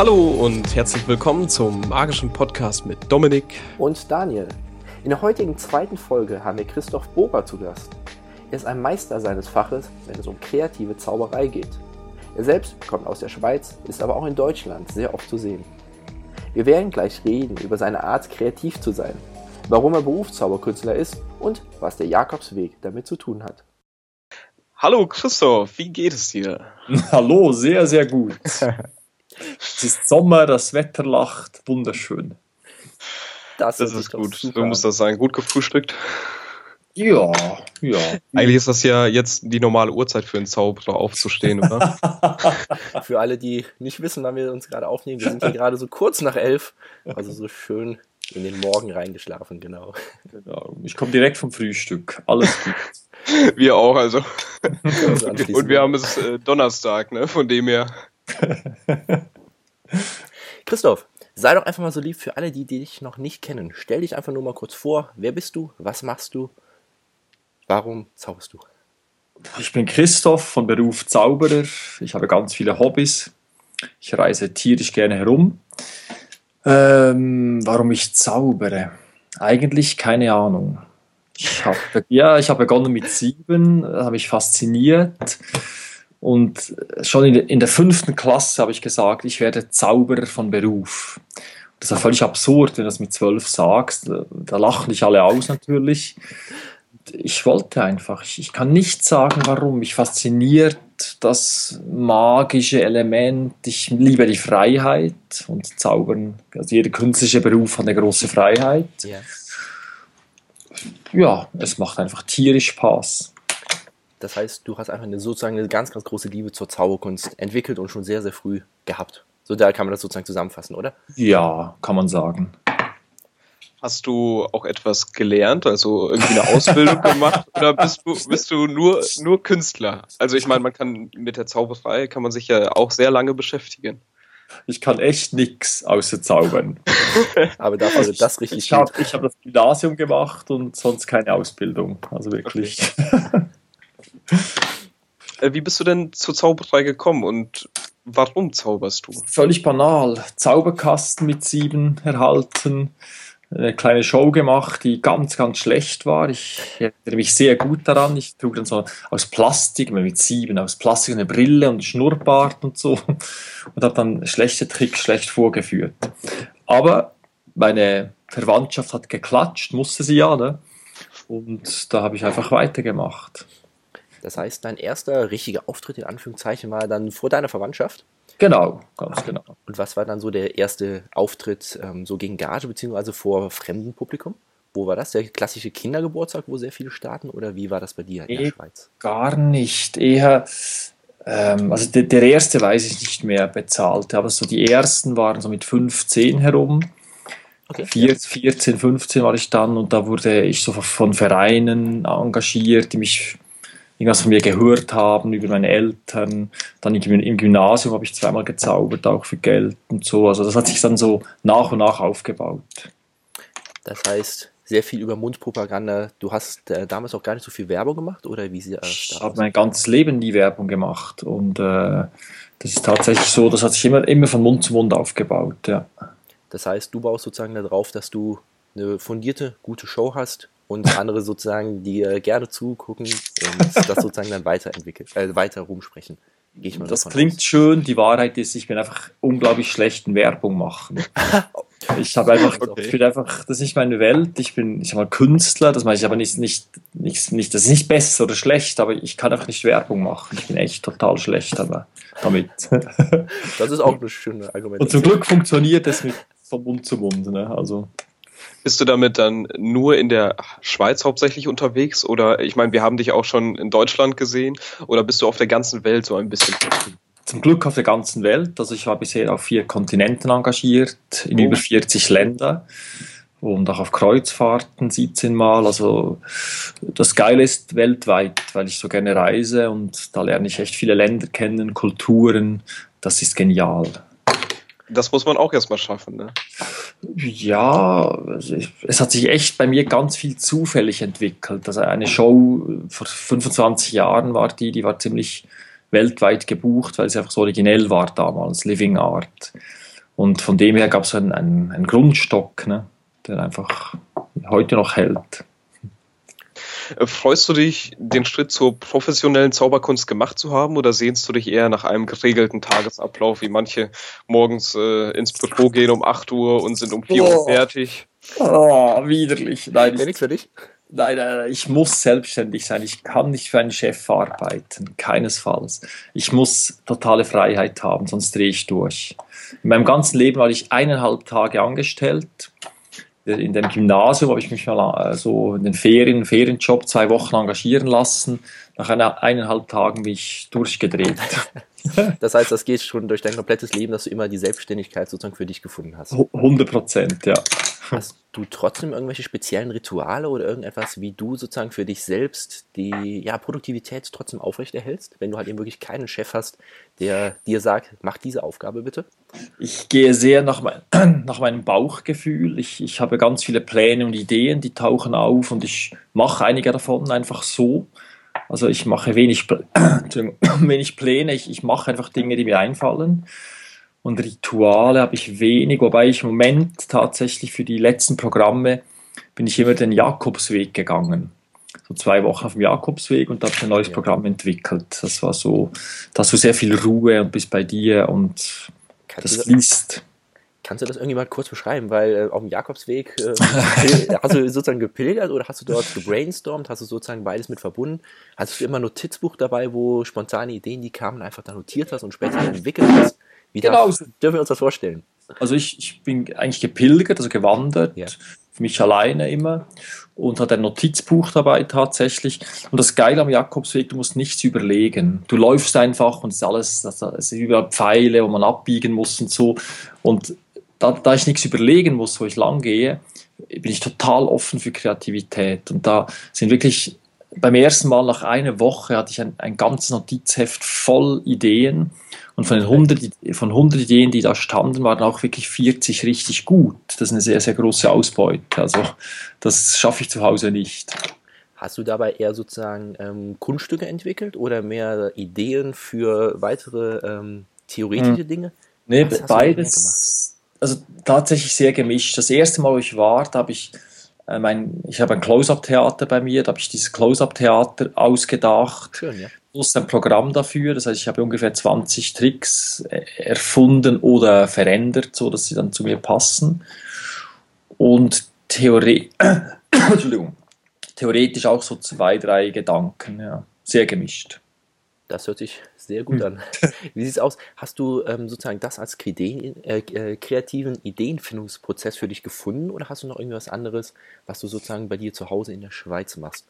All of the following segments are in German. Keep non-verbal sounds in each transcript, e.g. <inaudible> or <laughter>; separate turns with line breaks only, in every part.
Hallo und herzlich willkommen zum magischen Podcast mit Dominik
und Daniel. In der heutigen zweiten Folge haben wir Christoph Bober zu Gast. Er ist ein Meister seines Faches, wenn es um kreative Zauberei geht. Er selbst kommt aus der Schweiz, ist aber auch in Deutschland sehr oft zu sehen. Wir werden gleich reden über seine Art, kreativ zu sein, warum er Berufszauberkünstler ist und was der Jakobsweg damit zu tun hat.
Hallo Christoph, wie geht es dir? <laughs>
Hallo, sehr, sehr gut. <laughs> es ist Sommer, das Wetter lacht, wunderschön.
Das, das ist gut. So muss das sein. Gut gefrühstückt.
Ja, ja.
Eigentlich ist das ja jetzt die normale Uhrzeit für einen Zauberer aufzustehen, oder? <laughs>
für alle, die nicht wissen, wann wir uns gerade aufnehmen, wir sind hier gerade so kurz nach elf, also so schön in den Morgen reingeschlafen, genau.
genau. Ich komme direkt vom Frühstück. Alles gut. <laughs>
wir auch, also. Und wir haben es äh, Donnerstag, ne? Von dem her. <laughs>
Christoph, sei doch einfach mal so lieb für alle, die, die dich noch nicht kennen. Stell dich einfach nur mal kurz vor. Wer bist du? Was machst du? Warum zauberst du?
Ich bin Christoph von Beruf Zauberer. Ich habe ganz viele Hobbys. Ich reise tierisch gerne herum. Ähm, warum ich zaubere? Eigentlich keine Ahnung. Ich habe, ja, ich habe begonnen mit sieben, habe mich fasziniert. Und schon in, in der fünften Klasse habe ich gesagt, ich werde Zauberer von Beruf. Das ist ja völlig absurd, wenn du das mit zwölf sagst. Da lachen dich alle aus natürlich. Ich wollte einfach, ich, ich kann nicht sagen, warum. Mich fasziniert das magische Element. Ich liebe die Freiheit und Zaubern. Also jeder künstliche Beruf hat eine große Freiheit. Yeah. Ja, es macht einfach tierisch Spaß.
Das heißt, du hast einfach eine, sozusagen eine ganz, ganz große Liebe zur Zauberkunst entwickelt und schon sehr, sehr früh gehabt. So da kann man das sozusagen zusammenfassen, oder?
Ja, kann man sagen.
Hast du auch etwas gelernt, also irgendwie eine Ausbildung <laughs> gemacht, oder bist du, bist du nur, nur Künstler? Also ich meine, man kann mit der Zauberei kann man sich ja auch sehr lange beschäftigen.
Ich kann echt nichts außer zaubern. <laughs>
Aber dafür also das richtig
Ich habe hab das Gymnasium gemacht und sonst keine Ausbildung. Also wirklich. Okay. <laughs>
Äh, wie bist du denn zur Zauberei gekommen und warum zauberst du?
Völlig banal. Zauberkasten mit sieben erhalten, eine kleine Show gemacht, die ganz, ganz schlecht war. Ich erinnere mich sehr gut daran. Ich trug dann so aus Plastik, mit sieben, aus Plastik eine Brille und Schnurrbart und so <laughs> und habe dann schlechte Tricks schlecht vorgeführt. Aber meine Verwandtschaft hat geklatscht, musste sie ja, ne? Und da habe ich einfach weitergemacht.
Das heißt, dein erster richtiger Auftritt in Anführungszeichen war dann vor deiner Verwandtschaft?
Genau, ganz genau.
Und was war dann so der erste Auftritt ähm, so gegen Gage beziehungsweise vor fremdem Publikum? Wo war das? Der klassische Kindergeburtstag, wo sehr viele starten? Oder wie war das bei dir in der Schweiz?
Gar nicht. Eher, ähm, also der, der, erste weiß ich nicht mehr bezahlt, aber so die ersten waren so mit 15 herum. Okay, 14, ja. 14, 15 war ich dann und da wurde ich so von Vereinen engagiert, die mich irgendwas von mir gehört haben über meine Eltern. Dann im Gymnasium habe ich zweimal gezaubert, auch für Geld und so. Also das hat sich dann so nach und nach aufgebaut.
Das heißt, sehr viel über Mundpropaganda. Du hast äh, damals auch gar nicht so viel Werbung gemacht oder wie sie
äh, Ich habe mein ganzes Leben nie Werbung gemacht und äh, das ist tatsächlich so, das hat sich immer, immer von Mund zu Mund aufgebaut. Ja.
Das heißt, du baust sozusagen darauf, dass du eine fundierte, gute Show hast und andere sozusagen, die äh, gerne zugucken und das sozusagen dann weiterentwickeln, äh, weiter rumsprechen.
Gehe ich mal das klingt aus. schön, die Wahrheit ist, ich bin einfach unglaublich schlecht in Werbung machen. <laughs> Ich habe einfach, okay. ich bin einfach, das ist nicht meine Welt. Ich bin, ich sag mal, Künstler, das meine ich aber nicht, nicht, nicht, nicht, das ist nicht besser oder schlecht, aber ich kann einfach nicht Werbung machen. Ich bin echt total schlecht aber damit.
Das ist auch <laughs> eine schöne Argumentation.
Und zum Glück funktioniert es mit von Mund zu Mund, ne? Also.
Bist du damit dann nur in der Schweiz hauptsächlich unterwegs? Oder ich meine, wir haben dich auch schon in Deutschland gesehen. Oder bist du auf der ganzen Welt so ein bisschen?
Zum Glück auf der ganzen Welt. Also ich war bisher auf vier Kontinenten engagiert, in oh. über 40 Ländern und auch auf Kreuzfahrten 17 Mal. Also das Geile ist weltweit, weil ich so gerne reise und da lerne ich echt viele Länder kennen, Kulturen. Das ist genial.
Das muss man auch erstmal schaffen, ne?
Ja, es hat sich echt bei mir ganz viel zufällig entwickelt. Also eine Show vor 25 Jahren war die, die war ziemlich weltweit gebucht, weil sie einfach so originell war damals, Living Art. Und von dem her gab es einen, einen, einen Grundstock, ne, der einfach heute noch hält.
Äh, freust du dich, den Schritt zur professionellen Zauberkunst gemacht zu haben oder sehnst du dich eher nach einem geregelten Tagesablauf, wie manche morgens äh, ins Büro gehen um 8 Uhr und sind um 4 Uhr fertig?
Oh, widerlich.
Nein, ich, nichts für dich?
Nein, nein, ich muss selbstständig sein. Ich kann nicht für einen Chef arbeiten. Keinesfalls. Ich muss totale Freiheit haben, sonst drehe ich durch. In meinem ganzen Leben war ich eineinhalb Tage angestellt in dem Gymnasium habe ich mich mal äh, so in den Ferien, Ferienjob zwei Wochen engagieren lassen. Nach einer, eineinhalb Tagen bin ich durchgedreht. <laughs> <laughs>
das heißt, das geht schon durch dein komplettes Leben, dass du immer die Selbstständigkeit sozusagen für dich gefunden hast.
100 Prozent, ja.
Hast du trotzdem irgendwelche speziellen Rituale oder irgendetwas, wie du sozusagen für dich selbst die ja, Produktivität trotzdem aufrechterhältst, wenn du halt eben wirklich keinen Chef hast, der dir sagt, mach diese Aufgabe bitte?
Ich gehe sehr nach, mein, <clears throat> nach meinem Bauchgefühl. Ich, ich habe ganz viele Pläne und Ideen, die tauchen auf und ich mache einige davon einfach so. Also ich mache wenig, <clears throat> <clears throat> wenig Pläne, ich, ich mache einfach Dinge, die mir einfallen. Und Rituale habe ich wenig, wobei ich im Moment tatsächlich für die letzten Programme bin ich immer den Jakobsweg gegangen. So zwei Wochen auf dem Jakobsweg und da habe ich ein neues ja. Programm entwickelt. Das war so, da hast du sehr viel Ruhe und bist bei dir und das fließt.
Kannst du das irgendwie mal kurz beschreiben? Weil äh, auf dem Jakobsweg äh, hast du <laughs> sozusagen gepilgert oder hast du dort gebrainstormt? Hast du sozusagen beides mit verbunden? Hast du immer ein Notizbuch dabei, wo spontane Ideen, die kamen, einfach da notiert hast und später entwickelt hast? Wie genau. darf, dürfen wir uns das vorstellen?
Also ich, ich bin eigentlich gepilgert, also gewandert, ja. für mich alleine immer und hatte ein Notizbuch dabei tatsächlich. Und das Geile am Jakobsweg, du musst nichts überlegen. Du läufst einfach und es ist alles, es sind überall Pfeile, wo man abbiegen muss und so. Und da, da ich nichts überlegen muss, wo ich lang gehe, bin ich total offen für Kreativität. Und da sind wirklich beim ersten Mal nach einer Woche hatte ich ein, ein ganzes Notizheft voll Ideen und von den 100, von 100 Ideen, die da standen, waren auch wirklich 40 richtig gut. Das ist eine sehr, sehr große Ausbeute. Also das schaffe ich zu Hause nicht.
Hast du dabei eher sozusagen ähm, Kunststücke entwickelt oder mehr Ideen für weitere ähm, theoretische hm. Dinge?
Nee, beides. Also tatsächlich sehr gemischt. Das erste Mal, wo ich war, da habe ich äh, mein, ich habe ein Close-Up-Theater bei mir, da habe ich dieses Close-Up-Theater ausgedacht. Schön, ja. Plus ein Programm dafür, das heißt, ich habe ungefähr 20 Tricks äh, erfunden oder verändert, so dass sie dann zu mir passen. Und Theorie, <coughs> Entschuldigung, theoretisch auch so zwei, drei Gedanken, ja. Sehr gemischt.
Das hört sich sehr gut an. <laughs> Wie sieht es aus? Hast du ähm, sozusagen das als Ideen, äh, äh, kreativen Ideenfindungsprozess für dich gefunden oder hast du noch irgendwas anderes, was du sozusagen bei dir zu Hause in der Schweiz machst?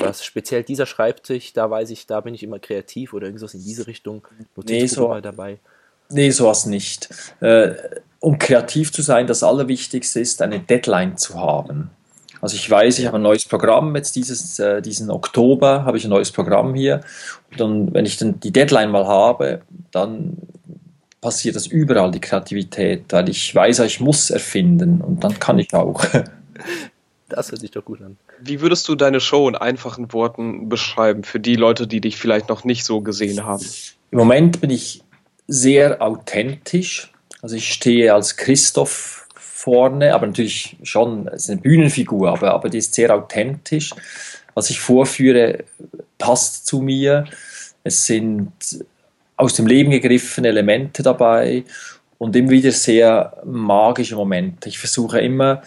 Was speziell dieser Schreibtisch, da weiß ich, da bin ich immer kreativ oder irgendwas in diese Richtung.
Nee, so, mal dabei. Nee, sowas nicht. Äh, um kreativ zu sein, das Allerwichtigste ist, eine Deadline zu haben. Also ich weiß, ich habe ein neues Programm, jetzt dieses, äh, diesen Oktober habe ich ein neues Programm hier. Und dann, wenn ich dann die Deadline mal habe, dann passiert das überall, die Kreativität, weil ich weiß, ich muss erfinden und dann kann ich auch. <laughs>
Das hört sich doch gut an.
Wie würdest du deine Show in einfachen Worten beschreiben für die Leute, die dich vielleicht noch nicht so gesehen haben?
Im Moment bin ich sehr authentisch. Also ich stehe als Christoph vorne, aber natürlich schon, es ist eine Bühnenfigur, aber, aber die ist sehr authentisch. Was ich vorführe, passt zu mir. Es sind aus dem Leben gegriffene Elemente dabei und immer wieder sehr magische Momente. Ich versuche immer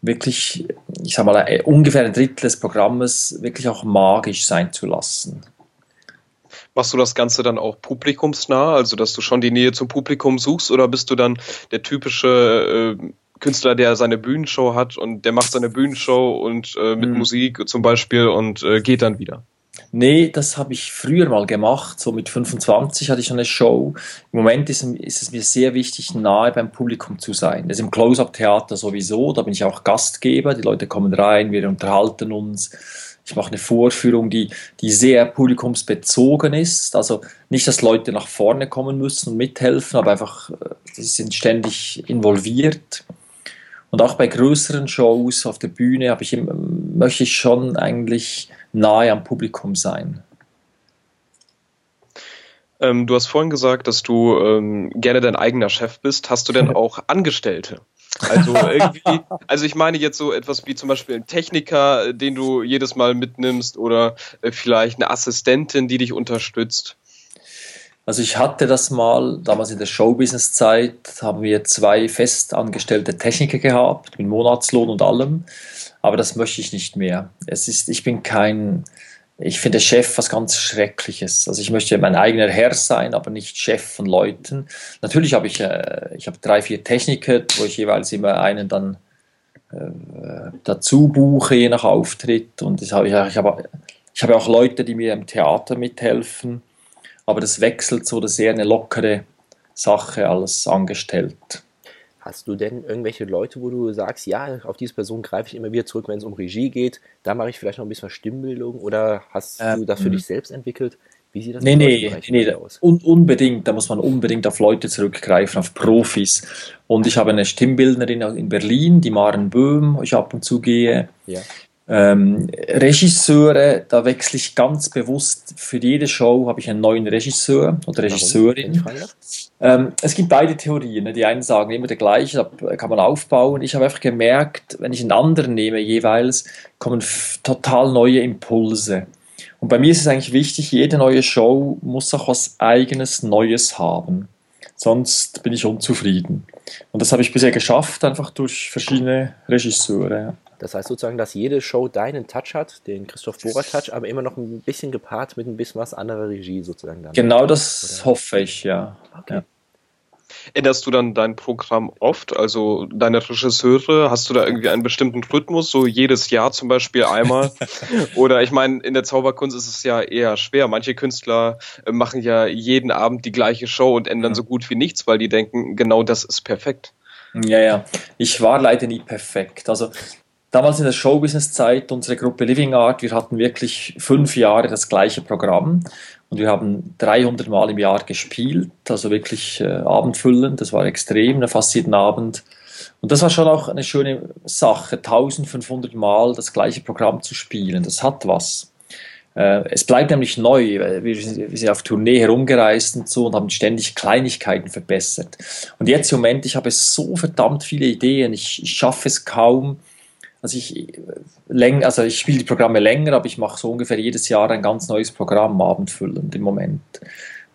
wirklich, ich sage mal, ungefähr ein Drittel des Programmes wirklich auch magisch sein zu lassen.
Machst du das Ganze dann auch publikumsnah, also dass du schon die Nähe zum Publikum suchst, oder bist du dann der typische äh, Künstler, der seine Bühnenshow hat und der macht seine Bühnenshow und äh, mit mhm. Musik zum Beispiel und äh, geht dann wieder.
Nee, das habe ich früher mal gemacht. So mit 25 hatte ich schon eine Show. Im Moment ist, ist, es mir sehr wichtig, nahe beim Publikum zu sein. Das ist im Close-Up-Theater sowieso. Da bin ich auch Gastgeber. Die Leute kommen rein, wir unterhalten uns. Ich mache eine Vorführung, die, die sehr publikumsbezogen ist. Also nicht, dass Leute nach vorne kommen müssen und mithelfen, aber einfach, sie äh, sind ständig involviert. Und auch bei größeren Shows auf der Bühne ich, möchte ich schon eigentlich nahe am Publikum sein.
Ähm, du hast vorhin gesagt, dass du ähm, gerne dein eigener Chef bist. Hast du denn <laughs> auch Angestellte? Also irgendwie, also ich meine jetzt so etwas wie zum Beispiel ein Techniker, den du jedes Mal mitnimmst oder äh, vielleicht eine Assistentin, die dich unterstützt.
Also ich hatte das mal, damals in der Showbusiness-Zeit haben wir zwei festangestellte Techniker gehabt, mit Monatslohn und allem, aber das möchte ich nicht mehr. Es ist, ich bin kein, ich finde Chef was ganz Schreckliches. Also ich möchte mein eigener Herr sein, aber nicht Chef von Leuten. Natürlich habe ich, äh, ich habe drei, vier Techniker, wo ich jeweils immer einen dann äh, dazu buche, je nach Auftritt. Und ich habe, ich habe, ich habe auch Leute, die mir im Theater mithelfen aber das wechselt so, das ist eher eine lockere Sache als angestellt.
Hast du denn irgendwelche Leute, wo du sagst, ja, auf diese Person greife ich immer wieder zurück, wenn es um Regie geht, da mache ich vielleicht noch ein bisschen Stimmbildung oder hast ähm, du das für dich selbst entwickelt?
Wie sieht das nee, nee, nee, aus? Un unbedingt, da muss man unbedingt auf Leute zurückgreifen, auf Profis. Und ich habe eine Stimmbildnerin in Berlin, die Maren Böhm, ich ab und zu gehe. Ja. Ähm, Regisseure, da wechsle ich ganz bewusst, für jede Show habe ich einen neuen Regisseur oder Regisseurin. Ähm, es gibt beide Theorien. Ne? Die einen sagen immer der gleiche, da kann man aufbauen. Ich habe einfach gemerkt, wenn ich einen anderen nehme jeweils, kommen total neue Impulse. Und bei mir ist es eigentlich wichtig, jede neue Show muss auch was eigenes Neues haben. Sonst bin ich unzufrieden. Und das habe ich bisher geschafft, einfach durch verschiedene Regisseure. Ja.
Das heißt sozusagen, dass jede Show deinen Touch hat, den Christoph Bohrer Touch, aber immer noch ein bisschen gepaart mit ein bisschen was anderer Regie sozusagen.
Dann. Genau das Oder? hoffe ich, ja. Okay. ja.
Änderst du dann dein Programm oft? Also deine Regisseure, hast du da irgendwie einen bestimmten Rhythmus, so jedes Jahr zum Beispiel einmal? <laughs> Oder ich meine, in der Zauberkunst ist es ja eher schwer. Manche Künstler äh, machen ja jeden Abend die gleiche Show und ändern so gut wie nichts, weil die denken, genau das ist perfekt.
Ja, ja. Ich war leider nie perfekt. Also damals in der Showbusiness-Zeit, unsere Gruppe Living Art, wir hatten wirklich fünf Jahre das gleiche Programm und wir haben 300 Mal im Jahr gespielt, also wirklich äh, abendfüllend, das war extrem, fast jeden Abend. Und das war schon auch eine schöne Sache, 1500 Mal das gleiche Programm zu spielen, das hat was. Äh, es bleibt nämlich neu. Wir sind auf Tournee herumgereist und so und haben ständig Kleinigkeiten verbessert. Und jetzt im Moment, ich habe so verdammt viele Ideen, ich schaffe es kaum, also ich, läng, also ich spiele die Programme länger, aber ich mache so ungefähr jedes Jahr ein ganz neues Programm abendfüllend im Moment.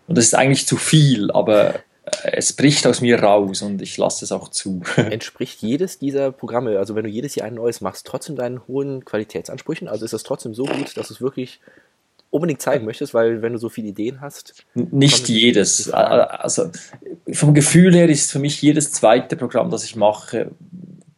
Und das ist eigentlich zu viel, aber es bricht aus mir raus und ich lasse es auch zu. <laughs>
Entspricht jedes dieser Programme, also wenn du jedes Jahr ein neues machst, trotzdem deinen hohen Qualitätsansprüchen? Also ist das trotzdem so gut, dass du es wirklich unbedingt zeigen möchtest, weil wenn du so viele Ideen hast.
Nicht jedes. Also vom Gefühl her ist für mich jedes zweite Programm, das ich mache,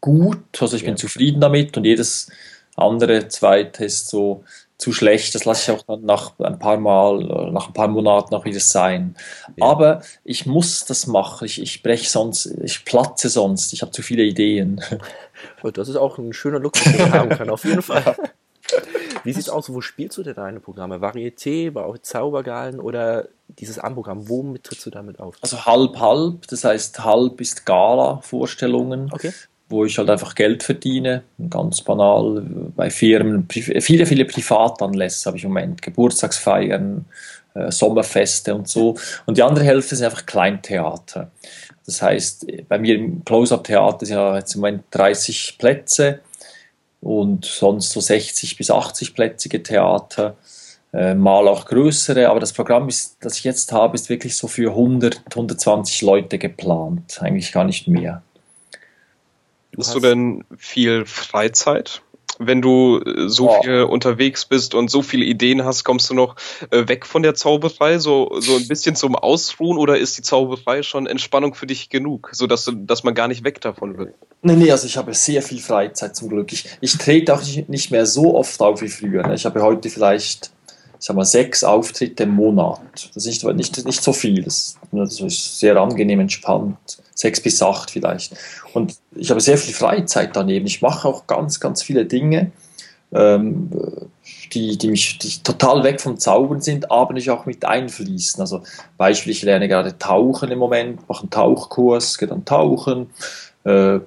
gut, also ich ja. bin zufrieden damit und jedes andere zweite ist so zu schlecht, das lasse ich auch dann nach ein paar Mal, nach ein paar Monaten auch wieder sein. Ja. Aber ich muss das machen, ich, ich breche sonst, ich platze sonst, ich habe zu viele Ideen. <laughs>
Und das ist auch ein schöner Look, den man haben kann, auf jeden <laughs> Fall. Wie sieht es aus, wo spielst du denn deine Programme? Varieté, bei auch Zaubergalen oder dieses Amprogramm, womit trittst du damit auf?
Also halb, halb, das heißt halb ist Gala-Vorstellungen. Okay wo ich halt einfach Geld verdiene, ganz banal bei Firmen, viele, viele Privatanlässe habe ich im Moment, Geburtstagsfeiern, äh, Sommerfeste und so. Und die andere Hälfte sind einfach Kleintheater. Das heißt, bei mir im Close-Up-Theater sind ja jetzt im Moment 30 Plätze und sonst so 60 bis 80 plätzige Theater, äh, mal auch größere, aber das Programm, ist, das ich jetzt habe, ist wirklich so für 100, 120 Leute geplant, eigentlich gar nicht mehr.
Hast du denn viel Freizeit? Wenn du äh, so oh. viel unterwegs bist und so viele Ideen hast, kommst du noch äh, weg von der Zauberei, so, so ein bisschen zum Ausruhen oder ist die Zauberei schon Entspannung für dich genug, sodass du, dass man gar nicht weg davon will?
Nee, nee, also ich habe sehr viel Freizeit zum Glück. Ich, ich trete auch nicht mehr so oft auf wie früher. Ne? Ich habe heute vielleicht ich sag mal, sechs Auftritte im Monat. Das ist nicht, nicht, so viel. Das, das ist sehr angenehm entspannt. Sechs bis acht vielleicht. Und ich habe sehr viel Freizeit daneben. Ich mache auch ganz, ganz viele Dinge, ähm, die, die mich die total weg vom Zaubern sind, aber nicht auch mit einfließen. Also Beispiel, ich lerne gerade Tauchen im Moment, mache einen Tauchkurs, gehe dann tauchen. Äh,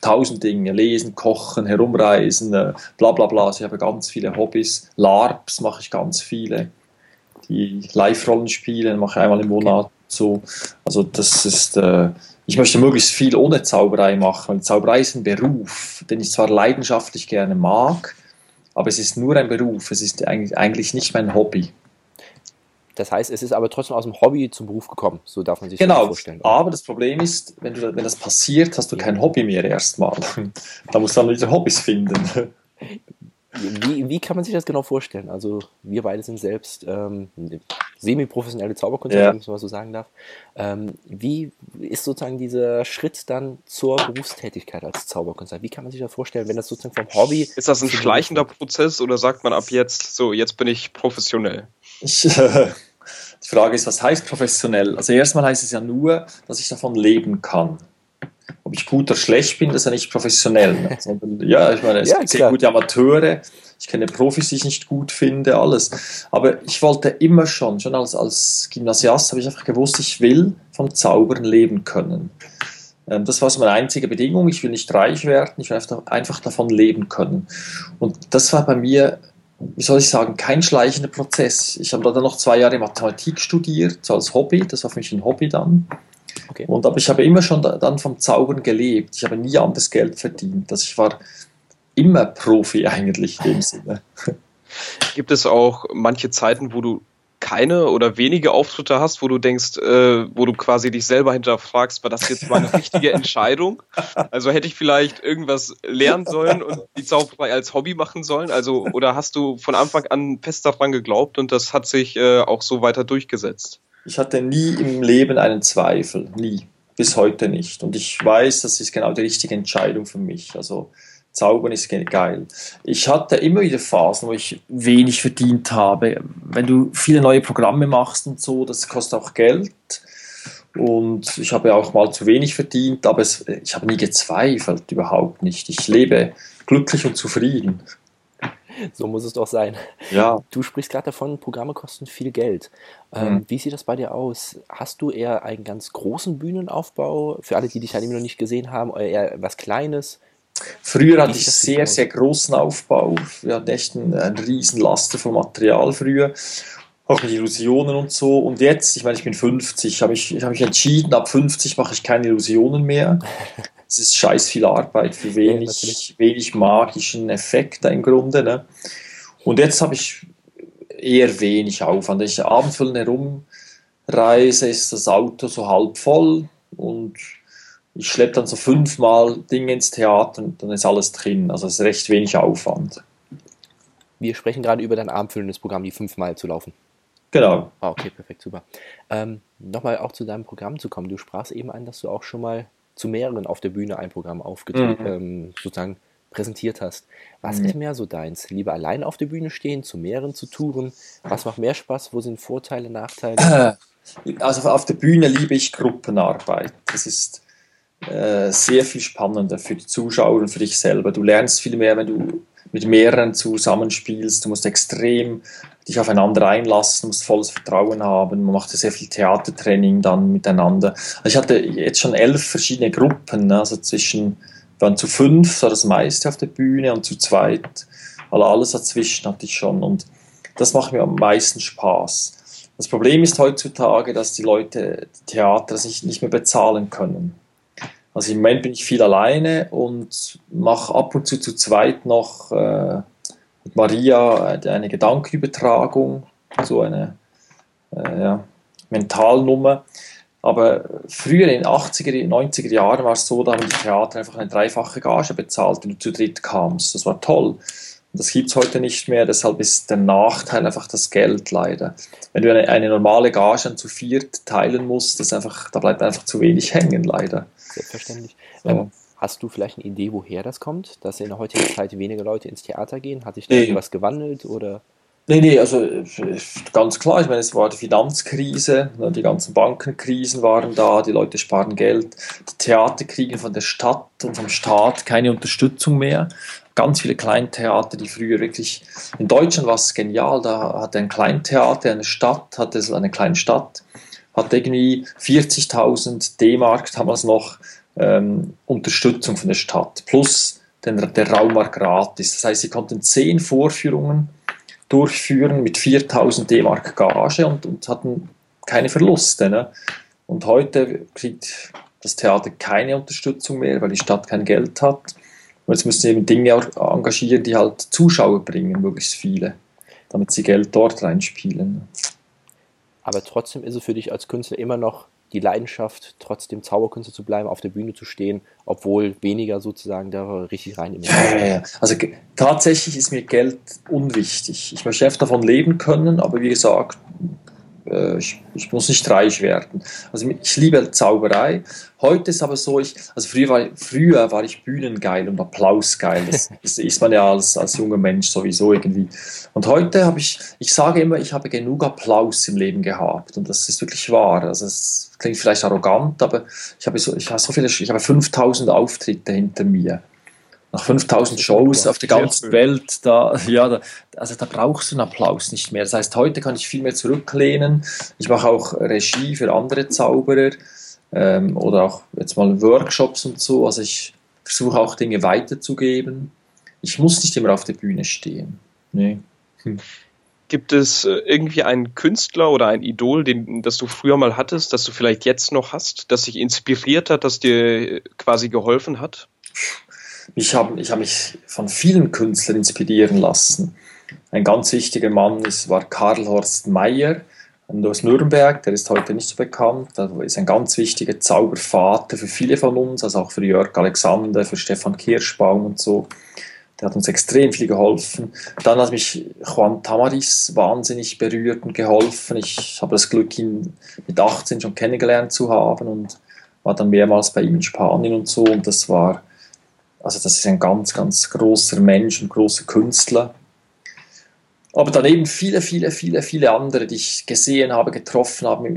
tausend Dinge, lesen, kochen, herumreisen, äh, bla bla bla. Also ich habe ganz viele Hobbys. LARPs mache ich ganz viele. die Live-Rollenspiele, mache einmal im Monat so. Also das ist, äh, ich möchte möglichst viel ohne Zauberei machen, weil Zauberei ist ein Beruf, den ich zwar leidenschaftlich gerne mag, aber es ist nur ein Beruf, es ist eigentlich nicht mein Hobby.
Das heißt, es ist aber trotzdem aus dem Hobby zum Beruf gekommen, so darf man sich
genau,
das vorstellen.
Genau, aber das Problem ist, wenn, du, wenn das passiert, hast du kein Hobby mehr erstmal. <laughs> da musst du dann wieder Hobbys finden.
Wie, wie kann man sich das genau vorstellen? Also wir beide sind selbst ähm, semi-professionelle Zauberkünstler, ja. wenn man so sagen darf. Ähm, wie ist sozusagen dieser Schritt dann zur Berufstätigkeit als Zauberkünstler? Wie kann man sich das vorstellen, wenn das sozusagen vom Hobby...
Ist das ein schleichender Prozess oder sagt man ab jetzt, so jetzt bin ich professionell?
Ich, <laughs> äh, die Frage ist, was heißt professionell? Also erstmal heißt es ja nur, dass ich davon leben kann ob ich gut oder schlecht bin, das ist ja nicht professionell. Ne? <laughs> Sondern, ja, ich meine, es ja, gibt sehr gute Amateure, ich kenne Profis, die ich nicht gut finde, alles. Aber ich wollte immer schon, schon als, als Gymnasiast habe ich einfach gewusst, ich will vom Zaubern leben können. Ähm, das war so meine einzige Bedingung. Ich will nicht reich werden, ich will einfach davon leben können. Und das war bei mir, wie soll ich sagen, kein schleichender Prozess. Ich habe dann noch zwei Jahre Mathematik studiert, so als Hobby. Das war für mich ein Hobby dann. Okay. Und aber ich habe immer schon dann vom Zaubern gelebt. Ich habe nie anderes Geld verdient. Also ich war immer Profi eigentlich in dem Sinne.
Gibt es auch manche Zeiten, wo du keine oder wenige Auftritte hast, wo du denkst, äh, wo du quasi dich selber hinterfragst, war das jetzt meine richtige <laughs> Entscheidung? Also hätte ich vielleicht irgendwas lernen sollen und die Zauberei als Hobby machen sollen? Also oder hast du von Anfang an fest daran geglaubt und das hat sich äh, auch so weiter durchgesetzt?
Ich hatte nie im Leben einen Zweifel, nie, bis heute nicht. Und ich weiß, das ist genau die richtige Entscheidung für mich. Also Zaubern ist geil. Ich hatte immer wieder Phasen, wo ich wenig verdient habe. Wenn du viele neue Programme machst und so, das kostet auch Geld. Und ich habe auch mal zu wenig verdient, aber es, ich habe nie gezweifelt, überhaupt nicht. Ich lebe glücklich und zufrieden.
so muss es doch sein.
Ja.
Du sprichst gerade davon, Programme kosten viel Geld. Ähm, mhm. Wie sieht das bei dir aus? Hast du eher einen ganz großen Bühnenaufbau? Für alle, die dich halt immer noch nicht gesehen haben, oder eher was Kleines?
Früher hatte ich sehr, sehr großen Aufbau. Wir hatten echt einen, einen riesen Laster von Material früher. Auch mit Illusionen und so. Und jetzt, ich meine, ich bin 50, habe ich, hab mich entschieden, ab 50 mache ich keine Illusionen mehr. <laughs> es ist scheiß viel Arbeit für wenig, ja, wenig magischen Effekt im Grunde. Ne? Und jetzt habe ich eher wenig Aufwand. Wenn ich abends herumreise, ist das Auto so halb voll und ich schleppe dann so fünfmal Dinge ins Theater und dann ist alles drin. Also es ist recht wenig Aufwand.
Wir sprechen gerade über dein abendfüllendes Programm, die fünfmal zu laufen.
Genau.
Ah, okay, perfekt, super. Ähm, Nochmal auch zu deinem Programm zu kommen. Du sprachst eben an, dass du auch schon mal zu mehreren auf der Bühne ein Programm aufgetreten, mhm. ähm, sozusagen präsentiert hast. Was mhm. ist mehr so deins? Lieber allein auf der Bühne stehen, zu mehreren zu touren? Was macht mehr Spaß? Wo sind Vorteile, Nachteile? <clears throat>
Also auf der Bühne liebe ich Gruppenarbeit. Das ist äh, sehr viel spannender für die Zuschauer und für dich selber. Du lernst viel mehr, wenn du mit mehreren zusammenspielst. Du musst extrem dich aufeinander einlassen, musst volles Vertrauen haben. Man macht ja sehr viel Theatertraining dann miteinander. Also ich hatte jetzt schon elf verschiedene Gruppen, ne? also zwischen, waren zu fünf, war das meiste auf der Bühne und zu zweit, also alles dazwischen hatte ich schon und das macht mir am meisten Spaß. Das Problem ist heutzutage, dass die Leute Theater nicht, nicht mehr bezahlen können. Also im Moment bin ich viel alleine und mache ab und zu zu zweit noch äh, mit Maria äh, eine Gedankenübertragung, so eine äh, ja, Mentalnummer. Aber früher in den 80er, 90er Jahren war es so, da haben die Theater einfach eine dreifache Gage bezahlt, wenn du zu dritt kamst. Das war toll. Das gibt es heute nicht mehr, deshalb ist der Nachteil einfach das Geld leider. Wenn du eine, eine normale Gage zu viert teilen musst, das einfach, da bleibt einfach zu wenig hängen, leider.
Selbstverständlich. So. Ähm, hast du vielleicht eine Idee, woher das kommt, dass in der heutigen Zeit weniger Leute ins Theater gehen? Hat sich da nee. irgendwas gewandelt oder?
Nee, nee, also ganz klar, ich meine, es war die Finanzkrise, ne, die ganzen Bankenkrisen waren da, die Leute sparen Geld, die Theater kriegen von der Stadt und vom Staat keine Unterstützung mehr. Ganz viele Kleintheater, die früher wirklich, in Deutschland war es genial, da hatte ein Kleintheater, eine Stadt, hatte so eine kleine Stadt, hat irgendwie 40.000 D-Mark damals noch ähm, Unterstützung von der Stadt, plus den, der Raum war gratis. Das heißt, sie konnten zehn Vorführungen durchführen mit 4000 D-Mark Gage und, und hatten keine Verluste. Ne? Und heute kriegt das Theater keine Unterstützung mehr, weil die Stadt kein Geld hat. Und jetzt müssen sie eben Dinge engagieren, die halt Zuschauer bringen, möglichst viele, damit sie Geld dort reinspielen.
Aber trotzdem ist es für dich als Künstler immer noch die Leidenschaft, trotzdem Zauberkünstler zu bleiben, auf der Bühne zu stehen, obwohl weniger sozusagen da richtig rein
ja, ja, ja. Also tatsächlich ist mir Geld unwichtig. Ich möchte davon leben können, aber wie gesagt, ich, ich, muss nicht reich werden. Also ich liebe Zauberei. Heute ist aber so, ich, also früher war, früher war ich bühnengeil und applausgeil. Das, <laughs> das ist man ja als, als junger Mensch sowieso irgendwie. Und heute habe ich, ich sage immer, ich habe genug Applaus im Leben gehabt. Und das ist wirklich wahr. Also es klingt vielleicht arrogant, aber ich habe so, ich habe so viele, ich habe 5000 Auftritte hinter mir nach 5000 Shows auf der ganzen Welt, da, ja, da, also da brauchst du einen Applaus nicht mehr. Das heißt, heute kann ich viel mehr zurücklehnen. Ich mache auch Regie für andere Zauberer ähm, oder auch jetzt mal Workshops und so. Also ich versuche auch Dinge weiterzugeben. Ich muss nicht immer auf der Bühne stehen. Nee. Hm.
Gibt es äh, irgendwie einen Künstler oder ein Idol, den, das du früher mal hattest, das du vielleicht jetzt noch hast, das dich inspiriert hat, das dir quasi geholfen hat?
Ich habe ich hab mich von vielen Künstlern inspirieren lassen. Ein ganz wichtiger Mann ist, war Karl Horst Meyer aus Nürnberg, der ist heute nicht so bekannt. Er ist ein ganz wichtiger Zaubervater für viele von uns, also auch für Jörg Alexander, für Stefan Kirschbaum und so. Der hat uns extrem viel geholfen. Dann hat mich Juan Tamaris wahnsinnig berührt und geholfen. Ich habe das Glück, ihn mit 18 schon kennengelernt zu haben und war dann mehrmals bei ihm in Spanien und so. Und das war also das ist ein ganz, ganz großer Mensch, ein großer Künstler. Aber daneben viele, viele, viele, viele andere, die ich gesehen habe, getroffen habe,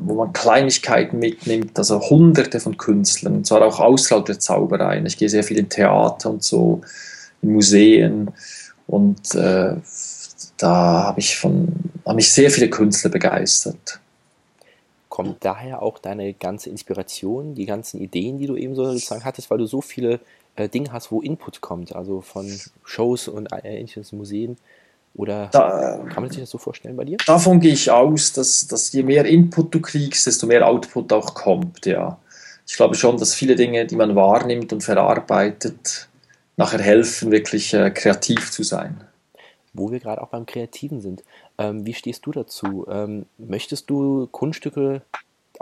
wo man Kleinigkeiten mitnimmt, also hunderte von Künstlern, und zwar auch außerhalb der Zauberei. Ich gehe sehr viel in Theater und so, in Museen und äh, da habe ich, von, habe mich sehr viele Künstler begeistert.
Kommt daher auch deine ganze Inspiration, die ganzen Ideen, die du eben sozusagen hattest, weil du so viele äh, Ding hast, wo Input kommt, also von Shows und äh, ähnliches Museen? Oder da, kann man sich das so vorstellen bei dir?
Davon gehe ich aus, dass, dass je mehr Input du kriegst, desto mehr Output auch kommt, ja. Ich glaube schon, dass viele Dinge, die man wahrnimmt und verarbeitet, nachher helfen, wirklich äh, kreativ zu sein.
Wo wir gerade auch beim Kreativen sind, ähm, wie stehst du dazu? Ähm, möchtest du Kunststücke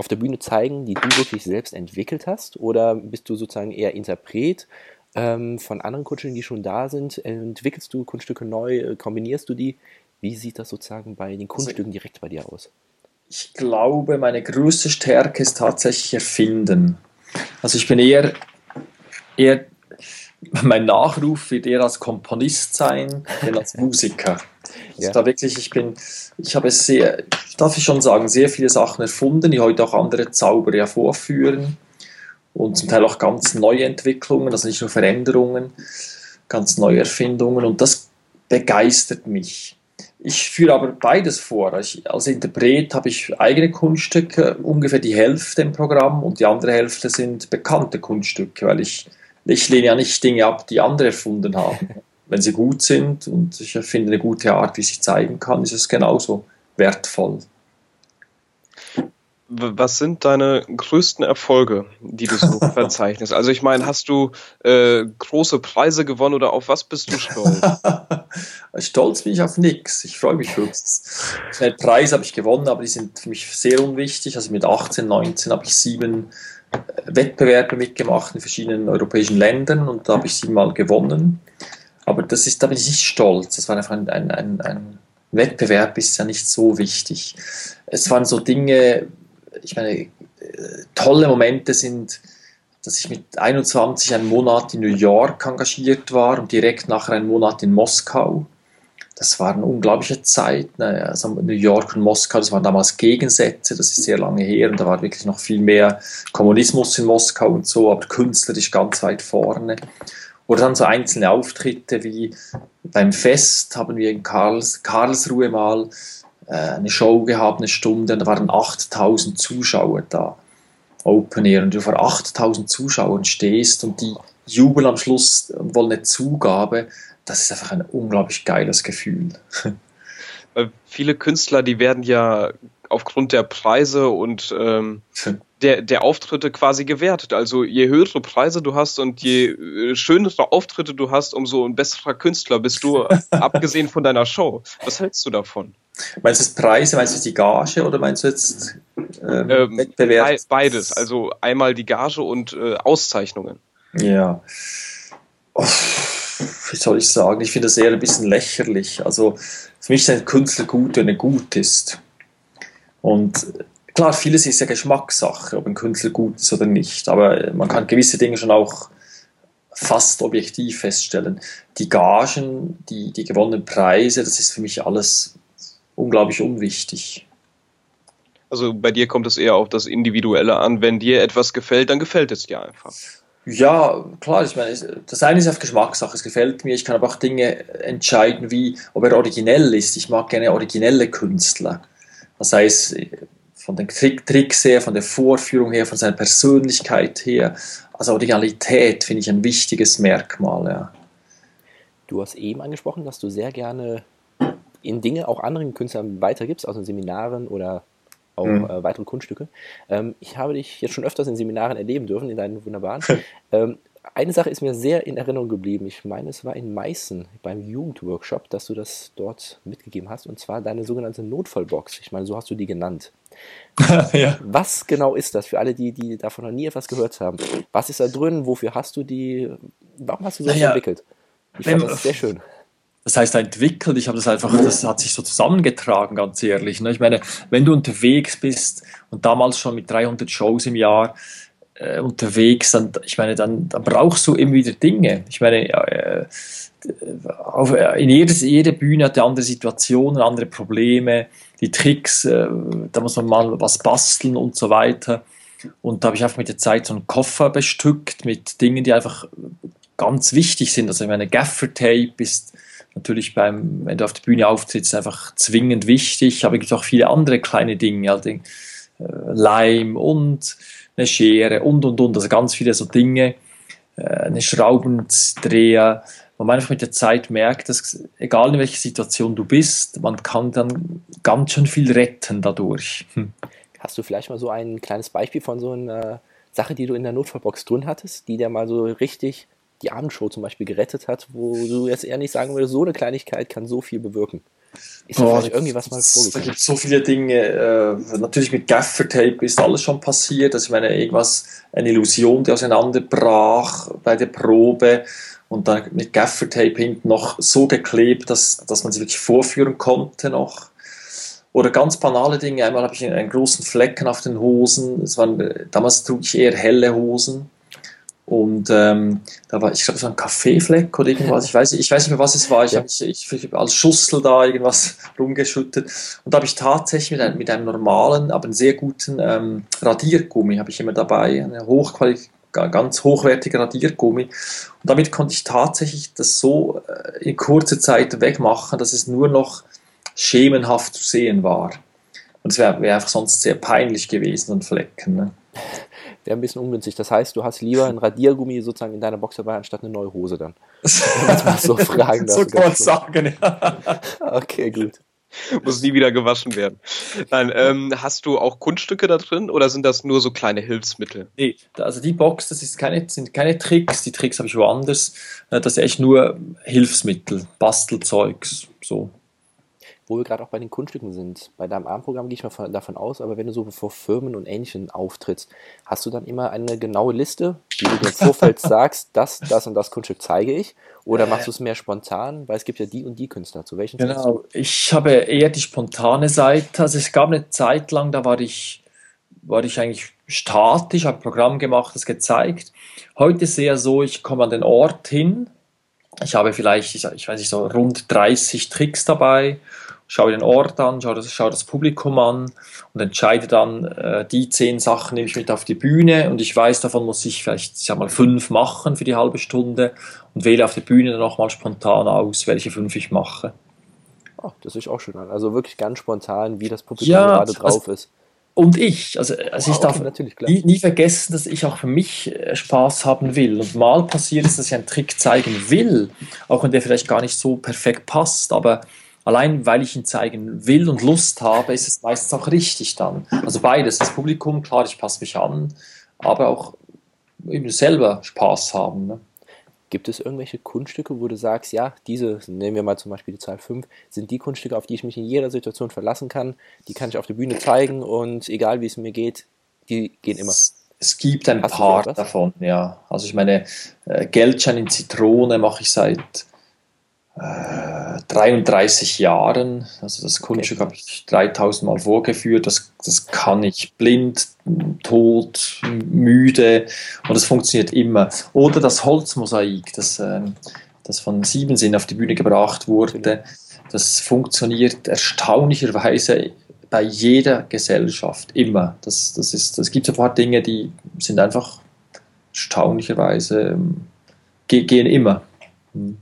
auf der Bühne zeigen, die du wirklich selbst entwickelt hast? Oder bist du sozusagen eher Interpret ähm, von anderen Kunststücken, die schon da sind? Entwickelst du Kunststücke neu? Kombinierst du die? Wie sieht das sozusagen bei den Kunststücken direkt bei dir aus?
Ich glaube, meine größte Stärke ist tatsächlich Erfinden. Also ich bin eher, eher mein Nachruf wird eher als Komponist sein, denn als <laughs> Musiker. Also ja. da wirklich, ich bin, ich habe sehr, darf ich schon sagen, sehr viele Sachen erfunden, die heute auch andere Zauberer ja vorführen und zum Teil auch ganz neue Entwicklungen, also nicht nur Veränderungen, ganz neue Erfindungen und das begeistert mich. Ich führe aber beides vor. Ich, als Interpret habe ich eigene Kunststücke, ungefähr die Hälfte im Programm und die andere Hälfte sind bekannte Kunststücke, weil ich, ich lehne ja nicht Dinge ab, die andere erfunden haben wenn sie gut sind und ich finde eine gute Art, wie sich zeigen kann, ist es genauso wertvoll.
Was sind deine größten Erfolge, die du so <laughs> verzeichnest? Also ich meine, hast du äh, große Preise gewonnen oder auf was bist du stolz? <laughs>
stolz bin ich auf nichts. Ich freue mich höchstens. Einen Preis habe ich gewonnen, aber die sind für mich sehr unwichtig. Also mit 18, 19 habe ich sieben äh, Wettbewerbe mitgemacht in verschiedenen europäischen Ländern und da habe ich siebenmal gewonnen. Aber das ist, da bin ich nicht stolz. Das war einfach ein, ein, ein, ein Wettbewerb, ist ja nicht so wichtig. Es waren so Dinge, ich meine, äh, tolle Momente sind, dass ich mit 21 einen Monat in New York engagiert war und direkt nachher einen Monat in Moskau. Das war eine unglaubliche Zeit. Ne? Also New York und Moskau, das waren damals Gegensätze, das ist sehr lange her und da war wirklich noch viel mehr Kommunismus in Moskau und so, aber künstlerisch ganz weit vorne. Oder dann so einzelne Auftritte wie beim Fest haben wir in Karls, Karlsruhe mal äh, eine Show gehabt, eine Stunde, und da waren 8000 Zuschauer da. Open Air. Und du vor 8000 Zuschauern stehst und die jubeln am Schluss und wollen eine Zugabe, das ist einfach ein unglaublich geiles Gefühl. <laughs>
Weil viele Künstler, die werden ja aufgrund der Preise und ähm, der, der Auftritte quasi gewertet. Also je höhere Preise du hast und je äh, schönere Auftritte du hast, umso ein besserer Künstler bist du, <laughs> abgesehen von deiner Show. Was hältst du davon?
Meinst du jetzt Preise, meinst du jetzt die Gage oder meinst du jetzt ähm,
Ähm,
Wettbewerb?
be- beides. Also einmal die Gage und äh, Auszeichnungen.
Ja. Oh, wie soll ich sagen? Ich finde das eher ein bisschen lächerlich. Also für mich ist ein Künstler gut, wenn er gut ist. Und klar, vieles ist ja Geschmackssache, ob ein Künstler gut ist oder nicht. Aber man kann gewisse Dinge schon auch fast objektiv feststellen. Die Gagen, die, die gewonnenen Preise, das ist für mich alles unglaublich unwichtig.
Also bei dir kommt es eher auf das Individuelle an. Wenn dir etwas gefällt, dann gefällt es dir einfach.
Ja, klar, ich meine, das eine ist auf Geschmackssache, es gefällt mir, ich kann aber auch Dinge entscheiden, wie, ob er originell ist. Ich mag gerne originelle Künstler. Das heißt, von den Trick Tricks her, von der Vorführung her, von seiner Persönlichkeit her. Also Originalität finde ich ein wichtiges Merkmal, ja.
Du hast eben angesprochen, dass du sehr gerne in Dinge auch anderen Künstlern weitergibst, also in Seminaren oder auch
Mhm.
äh, weitere Kunststücke. Ähm, ich habe dich jetzt schon öfters in Seminaren erleben dürfen, in deinen wunderbaren. <laughs> ähm, eine Sache ist mir sehr in Erinnerung geblieben. Ich meine, es war in Meißen beim Jugendworkshop, dass du das dort mitgegeben hast, und zwar deine sogenannte Notfallbox. Ich meine, so hast du die genannt. <laughs>
ja.
Was genau ist das für alle, die, die davon noch nie etwas gehört haben? Was ist da drin? Wofür hast du die? Warum hast du das
Naja,
entwickelt? Ich fand das sehr schön.
Das heißt entwickelt, ich habe das einfach, das hat sich so zusammengetragen, ganz ehrlich. Ne? Ich meine, wenn du unterwegs bist und damals schon mit 300 Shows im Jahr äh, unterwegs, dann, ich meine, dann, dann brauchst du immer wieder Dinge. Ich meine, äh, auf, in jedes, jede Bühne hat eine andere Situationen, andere Probleme, die Tricks, äh, da muss man mal was basteln und so weiter. Und da habe ich einfach mit der Zeit so einen Koffer bestückt mit Dingen, die einfach ganz wichtig sind. Also ich meine, Gaffer-Tape ist natürlich beim, wenn du auf der Bühne auftrittst, einfach zwingend wichtig, aber es gibt auch viele andere kleine Dinge, halt, äh, Leim und eine Schere und und und, also ganz viele so Dinge, äh, eine Schraubendreher, wo man einfach mit der Zeit merkt, dass egal in welcher Situation du bist, man kann dann ganz schön viel retten dadurch. Hm.
Hast du vielleicht mal so ein kleines Beispiel von so einer Sache, die du in der Notfallbox drin hattest, die dir mal so richtig die Abendshow zum Beispiel gerettet hat, wo du jetzt eher nicht sagen würdest, so eine Kleinigkeit kann so viel bewirken? Ist da
Boah,
vielleicht irgendwie was mal
Da
vorgekommen?
gibt es so viele Dinge. Äh, natürlich mit Gaffer-Tape ist alles schon passiert. Also ich meine, irgendwas, eine Illusion, die auseinanderbrach bei der Probe und dann mit Gaffer-Tape hinten noch so geklebt, dass, dass man sie wirklich vorführen konnte noch. Oder ganz banale Dinge. Einmal habe ich einen großen Flecken auf den Hosen. Es waren, damals trug ich eher helle Hosen. Und ähm, da war, ich glaube, war ein Kaffeefleck oder irgendwas. Ich weiß, ich weiß nicht mehr, was es war. Ich
Ja.
habe ich, ich, als Schussel da irgendwas <laughs> rumgeschüttet. Und da habe ich tatsächlich mit einem, mit einem normalen, aber einem sehr guten ähm, Radiergummi habe ich immer dabei. Eine hochquali ga- ganz hochwertige Radiergummi. Und damit konnte ich tatsächlich das so äh, in kurzer Zeit wegmachen, dass es nur noch schemenhaft zu sehen war. Und es wäre wär einfach sonst sehr peinlich gewesen und Flecken. Ne?
Wäre ein bisschen ungünstig. Das heißt, du hast lieber ein Radiergummi sozusagen in deiner Box dabei, anstatt eine neue Hose dann. <laughs> man mal so fragen
so kann man sagen, ja. <laughs>
Okay, gut.
Muss nie wieder gewaschen werden. Nein, ähm, hast du auch Kunststücke da drin oder sind das nur so kleine Hilfsmittel?
Nee, also die Box, das ist keine, sind keine Tricks, die Tricks habe ich woanders. Äh, Das ist echt nur Hilfsmittel, Bastelzeugs, so.
Wo wir gerade auch bei den Kunststücken sind. Bei deinem Abendprogramm gehe ich mal von, davon aus, aber wenn du so vor Firmen und Ähnlichen auftrittst, hast du dann immer eine genaue Liste, die du im Vorfeld <laughs> sagst, das, das und das Kunststück zeige ich? Oder machst du es mehr spontan? Weil es gibt ja die und die Künstler. Zu welchen
Genau, ich habe eher die spontane Seite. Also es gab eine Zeit lang, da war ich, war ich eigentlich statisch, habe ein Programm gemacht, das gezeigt. Heute ist es eher so, ich komme an den Ort hin. Ich habe vielleicht, ich, ich weiß nicht, so rund 30 Tricks dabei, schaue den Ort an, schaue das, schaue das Publikum an und entscheide dann, äh, die zehn Sachen nehme ich mit auf die Bühne und ich weiß, davon muss ich vielleicht, ich sag mal, fünf machen für die halbe Stunde und wähle auf der Bühne dann nochmal spontan aus, welche fünf ich mache.
Oh, das ist auch schön. Also wirklich ganz spontan, wie das Publikum
Ja,
gerade drauf ist.
Und ich, also, also ich
Ah,
darf
okay,
nie, nie vergessen, dass ich auch für mich äh, Spaß haben will. Und mal passiert es, dass ich einen Trick zeigen will, auch wenn der vielleicht gar nicht so perfekt passt, aber allein weil ich ihn zeigen will und Lust habe, ist es meistens auch richtig dann. Also beides, das Publikum, klar, ich passe mich an, aber auch eben selber Spaß haben. Ne?
Gibt es irgendwelche Kunststücke, wo du sagst, ja, diese, nehmen wir mal zum Beispiel die Zahl 5, sind die Kunststücke, auf die ich mich in jeder Situation verlassen kann, die kann ich auf der Bühne zeigen und egal wie es mir geht, die gehen immer.
Es gibt ein Hast paar davon, ja. Also ich meine, äh, Geldschein in Zitrone mache ich seit 33 äh, Jahren. Also das Kunststück okay. habe ich 3000 Mal vorgeführt. Das, das kann ich blind, tot, müde und das funktioniert immer. Oder das Holzmosaik, das, ähm, das von Siebensinn auf die Bühne gebracht wurde. Das funktioniert erstaunlicherweise bei jeder Gesellschaft immer. Das, das, ist, das gibt ein paar Dinge, die sind einfach erstaunlicherweise ähm, gehen immer. Hm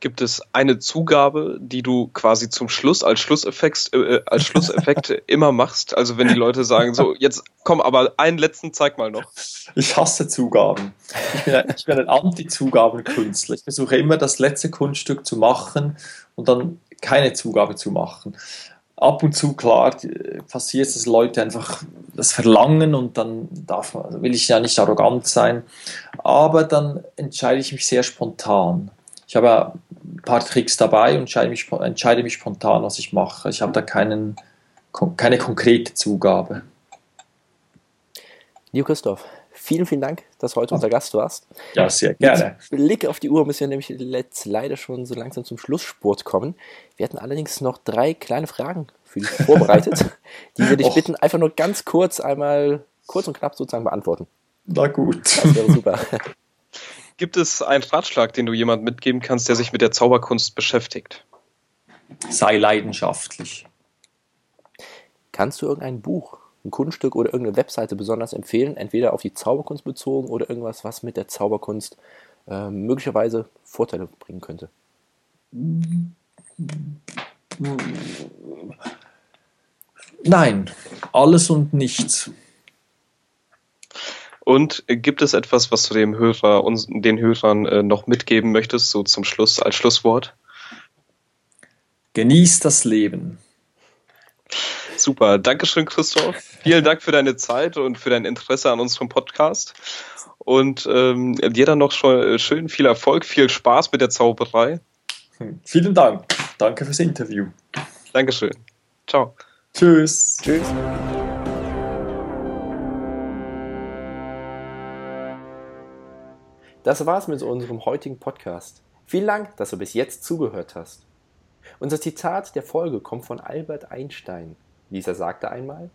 gibt es eine Zugabe, die du quasi zum Schluss als Schlusseffekt, äh, als Schlusseffekt <laughs> immer machst? Also wenn die Leute sagen, so, jetzt komm, aber einen letzten zeig mal noch.
Ich hasse Zugaben. Ich bin, ich bin ein Anti-Zugabenkünstler. Ich versuche immer das letzte Kunststück zu machen und dann keine Zugabe zu machen. Ab und zu, klar, passiert es, dass Leute einfach das verlangen und dann darf man, will ich ja nicht arrogant sein. Aber dann entscheide ich mich sehr spontan. Ich habe ein paar Tricks dabei und entscheide mich, entscheide mich spontan, was ich mache. Ich habe da keinen, keine konkrete Zugabe.
Leo Christoph, vielen, vielen Dank, dass du heute unser Gast warst.
Ja, sehr gerne.
Mit Blick auf die Uhr müssen wir nämlich jetzt leider schon so langsam zum Schlusssport kommen. Wir hatten allerdings noch drei kleine Fragen für dich <laughs> vorbereitet, die wir dich Och. bitten, einfach nur ganz kurz einmal kurz und knapp sozusagen beantworten.
Na gut.
Das wäre super. <laughs>
Gibt es einen Ratschlag, den du jemandem mitgeben kannst, der sich mit der Zauberkunst beschäftigt?
Sei leidenschaftlich.
Kannst du irgendein Buch, ein Kunststück oder irgendeine Webseite besonders empfehlen, entweder auf die Zauberkunst bezogen oder irgendwas, was mit der Zauberkunst äh, möglicherweise Vorteile bringen könnte?
Nein, alles und nichts.
Und gibt es etwas, was du dem Hörer und den Hörern äh, noch mitgeben möchtest, so zum Schluss, als Schlusswort?
Genieß das Leben.
Super, Dankeschön, Christoph. Vielen Dank für deine Zeit und für dein Interesse an unserem Podcast. Und ähm, dir dann noch schon äh, schön viel Erfolg, viel Spaß mit der Zauberei.
Hm, vielen Dank. Danke fürs Interview.
Dankeschön. Ciao.
Tschüss. Tschüss.
Das war's mit unserem heutigen Podcast. Vielen Dank, dass du bis jetzt zugehört hast. Unser Zitat der Folge kommt von Albert Einstein. Dieser sagte einmal: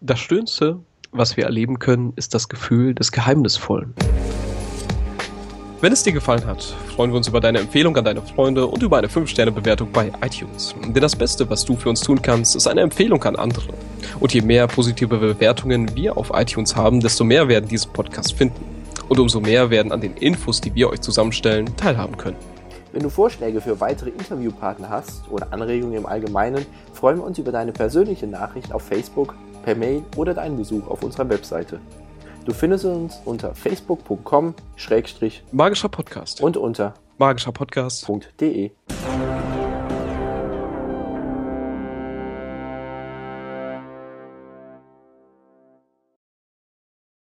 Das Schönste, was wir erleben können, ist das Gefühl des Geheimnisvollen. Wenn es dir gefallen hat, freuen wir uns über deine Empfehlung an deine Freunde und über eine 5-Sterne-Bewertung bei iTunes. Denn das Beste, was du für uns tun kannst, ist eine Empfehlung an andere. Und je mehr positive Bewertungen wir auf iTunes haben, desto mehr werden diesen Podcast finden und umso mehr werden an den Infos, die wir euch zusammenstellen, teilhaben können.
Wenn du Vorschläge für weitere Interviewpartner hast oder Anregungen im Allgemeinen, freuen wir uns über deine persönliche Nachricht auf Facebook, per Mail oder deinen Besuch auf unserer Webseite. Du findest uns unter facebook.com-magischer
Podcast
und unter
magischerpodcast.de.